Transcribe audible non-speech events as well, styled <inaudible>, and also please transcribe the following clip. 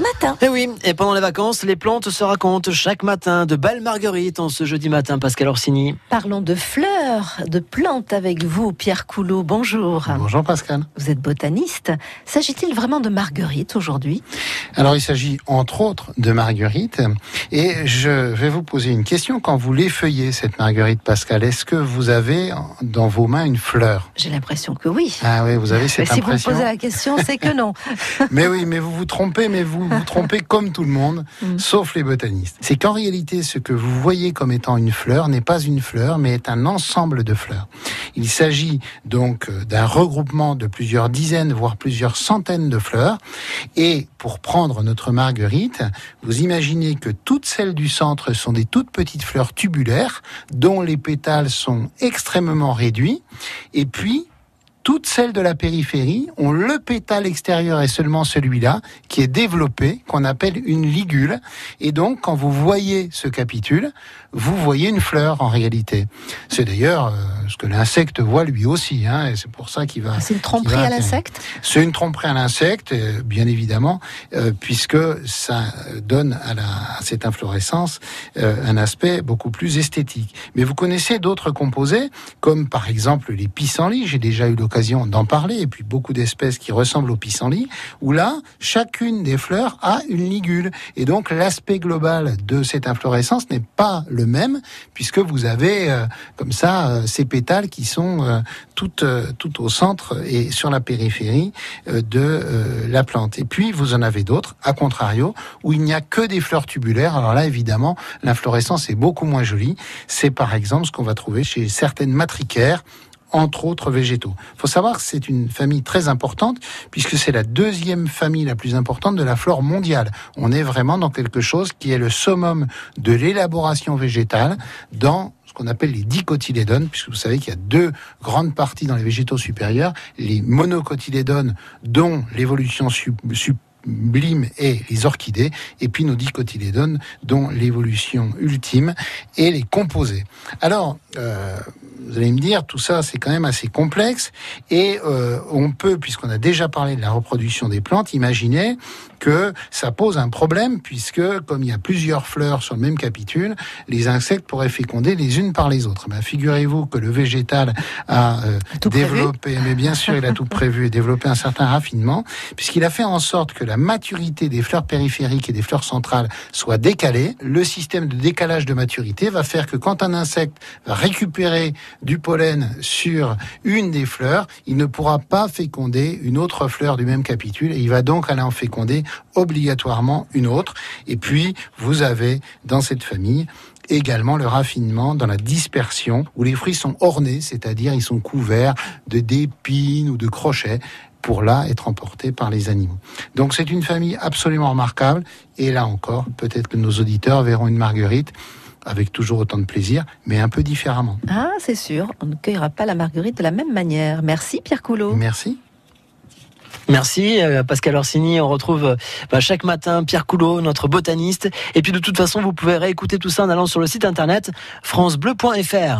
matin. Et Eh oui, et pendant les vacances, les plantes se racontent chaque matin de belles marguerites en ce jeudi matin, Pascal Orsini. Parlons de fleurs, de plantes avec vous, Pierre Coulot. Bonjour. Bonjour Pascal. Vous êtes botaniste. S'agit-il vraiment de marguerites aujourd'hui? Alors il s'agit entre autres de marguerite et je vais vous poser une question. Quand vous l'effeuillez cette marguerite Pascal, est-ce que vous avez dans vos mains une fleur? J'ai l'impression que oui. Ah oui, vous avez Mais cette si vous me impression. posez la question, c'est que non. <laughs> Mais oui, mais vous vous trompez, mais vous vous trompez comme tout le monde, Mm. sauf les botanistes. C'est qu'en réalité, ce que vous voyez comme étant une fleur n'est pas une fleur, mais est un ensemble de fleurs. Il s'agit donc euh, d'un regroupement de plusieurs dizaines, voire plusieurs centaines de fleurs. Et pour prendre notre marguerite, vous imaginez que toutes celles du centre sont des toutes petites fleurs tubulaires, dont les pétales sont extrêmement réduits. Et puis, toutes celles de la périphérie ont le pétale extérieur et seulement celui-là qui est développé, qu'on appelle une ligule. Et donc, quand vous voyez ce capitule, vous voyez une fleur en réalité. C'est d'ailleurs euh, ce que l'insecte voit lui aussi, hein, et c'est pour ça qu'il va. C'est une tromperie va à l'insecte? C'est une tromperie à l'insecte, euh, bien évidemment, euh, puisque ça donne à, la, à cette inflorescence euh, un aspect beaucoup plus esthétique. Mais vous connaissez d'autres composés, comme par exemple les pissenlits. J'ai déjà eu l'occasion d'en parler, et puis beaucoup d'espèces qui ressemblent aux pissenlits, où là, chacune des fleurs a une ligule. Et donc l'aspect global de cette inflorescence n'est pas le même, puisque vous avez euh, comme ça euh, ces pétales qui sont euh, tout, euh, tout au centre et sur la périphérie de la plante. Et puis vous en avez d'autres, à contrario, où il n'y a que des fleurs tubulaires. Alors là, évidemment, l'inflorescence est beaucoup moins jolie. C'est par exemple ce qu'on va trouver chez certaines matricaires entre autres végétaux. Il faut savoir que c'est une famille très importante puisque c'est la deuxième famille la plus importante de la flore mondiale. On est vraiment dans quelque chose qui est le summum de l'élaboration végétale dans ce qu'on appelle les dicotylédones, puisque vous savez qu'il y a deux grandes parties dans les végétaux supérieurs, les monocotylédones dont l'évolution sub- sublime est les orchidées, et puis nos dicotylédones dont l'évolution ultime est les composés. Alors, euh, vous allez me dire, tout ça, c'est quand même assez complexe. Et euh, on peut, puisqu'on a déjà parlé de la reproduction des plantes, imaginer que ça pose un problème, puisque comme il y a plusieurs fleurs sur le même capitule, les insectes pourraient féconder les unes par les autres. Ben, Figurez-vous que le végétal a euh, prévu. développé, mais bien sûr, il a tout prévu et développé un certain raffinement, puisqu'il a fait en sorte que la maturité des fleurs périphériques et des fleurs centrales soit décalée. Le système de décalage de maturité va faire que quand un insecte va récupérer du pollen sur une des fleurs, il ne pourra pas féconder une autre fleur du même capitule et il va donc aller en féconder obligatoirement une autre. Et puis, vous avez dans cette famille également le raffinement dans la dispersion où les fruits sont ornés, c'est-à-dire ils sont couverts de d'épines ou de crochets pour là être emportés par les animaux. Donc c'est une famille absolument remarquable et là encore, peut-être que nos auditeurs verront une marguerite avec toujours autant de plaisir, mais un peu différemment. Ah, c'est sûr. On ne cueillera pas la marguerite de la même manière. Merci, Pierre Coulot. Merci. Merci euh, Pascal Orsini. On retrouve euh, bah, chaque matin Pierre Coulot, notre botaniste. Et puis de toute façon, vous pouvez réécouter tout ça en allant sur le site internet francebleu.fr.